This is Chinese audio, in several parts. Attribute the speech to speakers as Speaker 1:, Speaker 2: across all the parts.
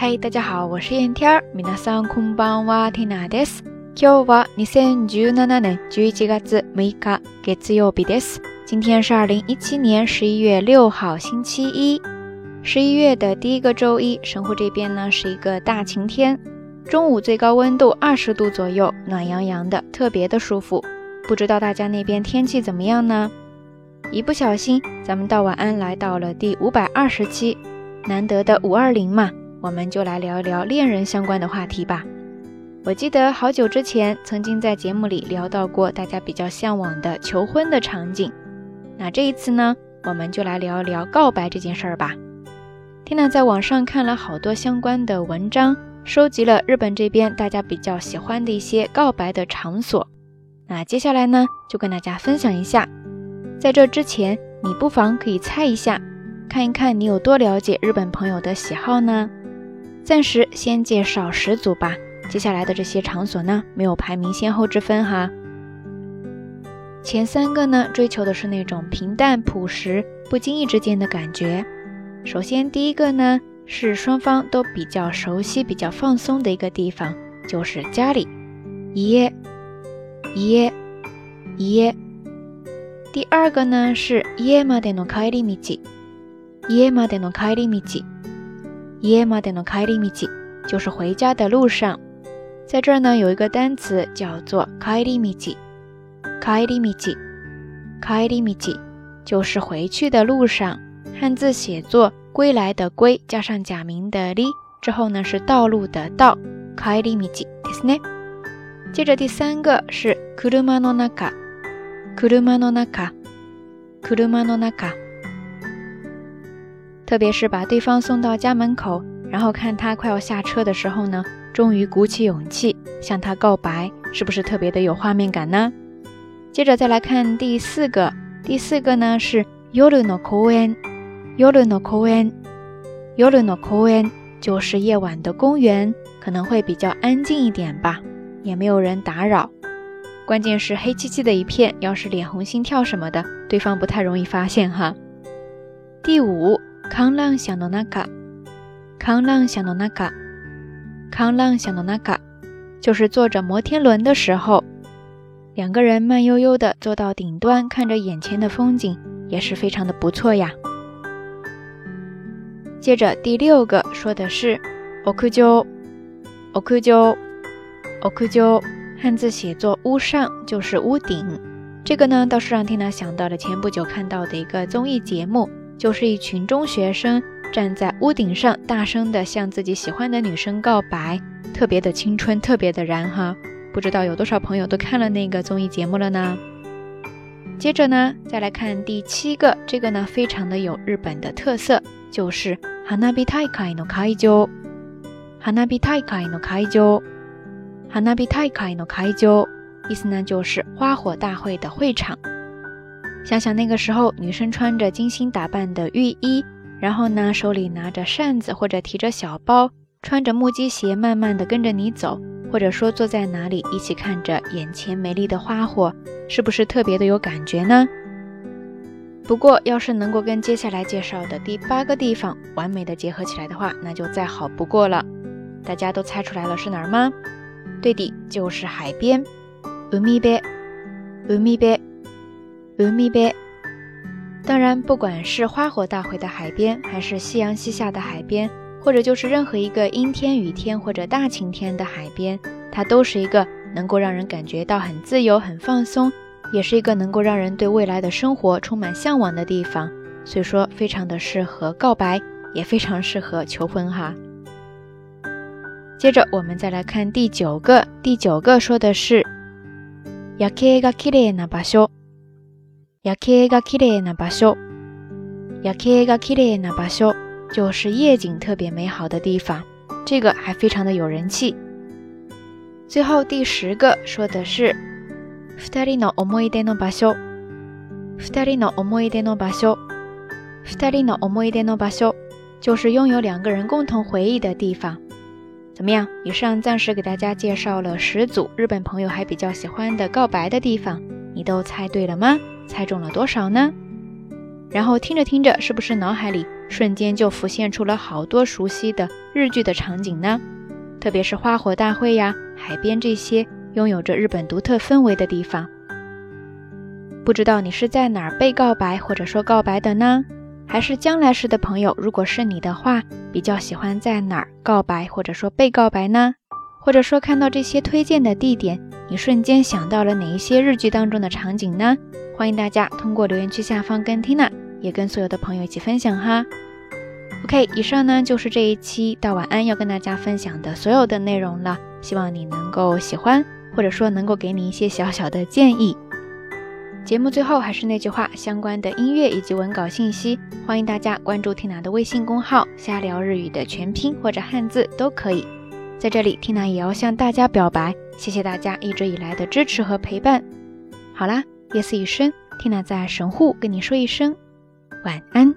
Speaker 1: 嗨，大家好，我是燕天儿。皆さんこんばんは、ティナです。今日は二千十七年十一月六日、月曜日です。今天是二零一七年十一月六号，星期一。十一月的第一个周一，神户这边呢是一个大晴天，中午最高温度二十度左右，暖洋洋的，特别的舒服。不知道大家那边天气怎么样呢？一不小心，咱们到晚安来到了第五百二十期，难得的五二零嘛， 我们就来聊一聊恋人相关的话题吧。我记得好久之前曾经在节目里聊到过大家比较向往的求婚的场景，那这一次呢，我们就来聊一聊告白这件事儿吧。缇娜在网上看了好多相关的文章，收集了日本这边大家比较喜欢的一些告白的场所。那接下来呢，就跟大家分享一下。在这之前，你不妨可以猜一下，看一看你有多了解日本朋友的喜好呢？暂时先介绍十组吧。接下来的这些场所呢，没有排名先后之分哈。前三个呢，追求的是那种平淡朴实、不经意之间的感觉。首先，第一个呢，是双方都比较熟悉、比较放松的一个地方，就是家里。耶。耶，耶。第二个呢是耶までの帰り道，耶までの帰り道， 耶までの帰り道，就是回家的路上。在这儿呢有一个单词叫做帰り道，帰り道，帰り道，就是回去的路上。汉字写作归来的归，加上假名的り之后呢是道路的道，帰り道ですね。接着第三个是車の中，車の中，車の中。 特别是把对方送到家门口，然后看他快要下车的时候呢，终于鼓起勇气向他告白，是不是特别的有画面感呢？接着再来看第四个，第四个呢是夜の公園，夜の公園，夜の公園，就是夜晚的公园，可能会比较安静一点吧。也没有人打扰，关键是黑漆漆的一片，要是脸红心跳什么的，对方不太容易发现哈。第五， 康浪小诺那卡，康浪小诺那卡，康浪小诺那卡，就是坐着摩天轮的时候，两个人慢悠悠的坐到顶端，看着眼前的风景，也是非常的不错呀。接着第六个说的是屋上，屋上。屋上，汉字写作屋上，就是屋顶。这个呢，倒是让缇娜想到了前不久看到的一个综艺节目，就是一群中学生站在屋顶上，大声的向自己喜欢的女生告白，特别的青春，特别的燃哈。不知道有多少朋友都看了那个综艺节目了呢？接着呢，再来看第七个，这个呢，非常的有日本的特色，就是 hanabi taikai no kaijo，hanabi taikai no kaijo。哈纳比泰卡伊诺开就，意思呢就是花火大会的会场。想想那个时候，女生穿着精心打扮的浴衣，然后呢手里拿着扇子或者提着小包，穿着木屐鞋，慢慢的跟着你走，或者说坐在哪里一起看着眼前美丽的花火，是不是特别的有感觉呢？不过要是能够跟接下来介绍的第八个地方完美的结合起来的话，那就再好不过了。大家都猜出来了是哪儿吗？对的，就是海边。乌米贝，乌米贝，乌米贝。当然，不管是花火大会的海边，还是夕阳西下的海边，或者就是任何一个阴天、雨天或者大晴天的海边，它都是一个能够让人感觉到很自由、很放松，也是一个能够让人对未来的生活充满向往的地方。所以说，非常的适合告白，也非常适合求婚哈。接着我们再来看第九个，第九个说的是夜景が綺麗な場所。夜景が綺麗な場所。夜景が綺麗な場所就是夜景特别美好的地方，这个还非常的有人气。最后第十个说的是二人の思い出の場所。二人の思い出の場所。二人の思い出の場所就是拥有两个人共同回忆的地方。怎么样？以上暂时给大家介绍了十组日本朋友还比较喜欢的告白的地方，你都猜对了吗？ 猜中了多少呢？然后听着听着，是不是脑海里
Speaker 2: 瞬间就浮现出了好多熟悉的日剧的场景呢？特别是花火大会呀、海边这些拥有着日本独特氛围的地方。不知道你是在哪儿被告白或者说告白的呢？还是将来时的朋友，如果是你的话，比较喜欢在哪儿告白或者说被告白呢？或者说看到这些推荐的地点，你瞬间想到了哪一些日剧当中的场景呢？欢迎大家通过留言区下方跟 Tina，也跟所有的朋友一起分享哈。OK，以上呢就是这一期到晚安要跟大家分享的所有的内容了，希望你能够喜欢，或者说能够给你一些小小的建议。节目最后还是那句话，相关的音乐以及文稿信息，欢迎大家关注 Tina 的微信公号“瞎聊日语”的全拼或者汉字都可以。在这里，Tina 也要向大家表白，谢谢大家一直以来的支持和陪伴。好啦，夜色已深缇娜在神户跟你说一声晚安。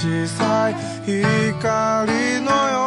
Speaker 3: 小さい光のよう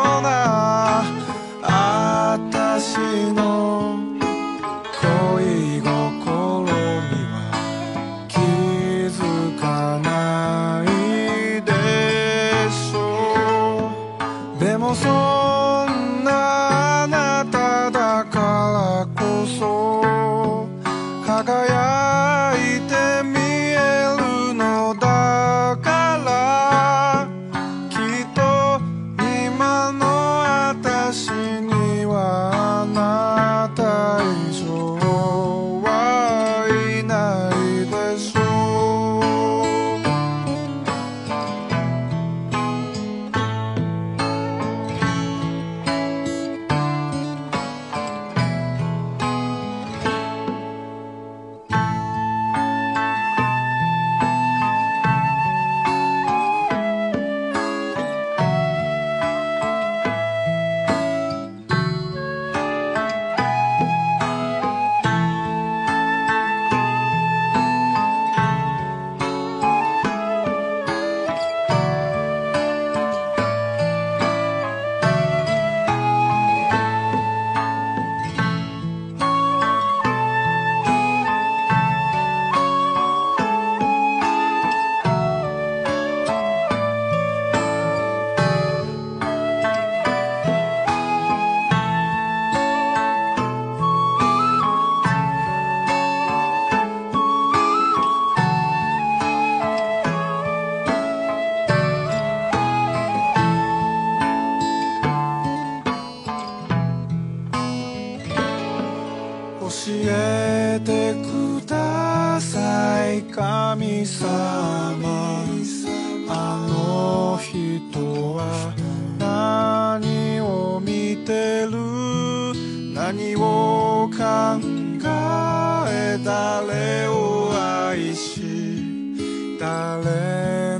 Speaker 2: 様あの人は何を見てる？何を考え誰を愛し誰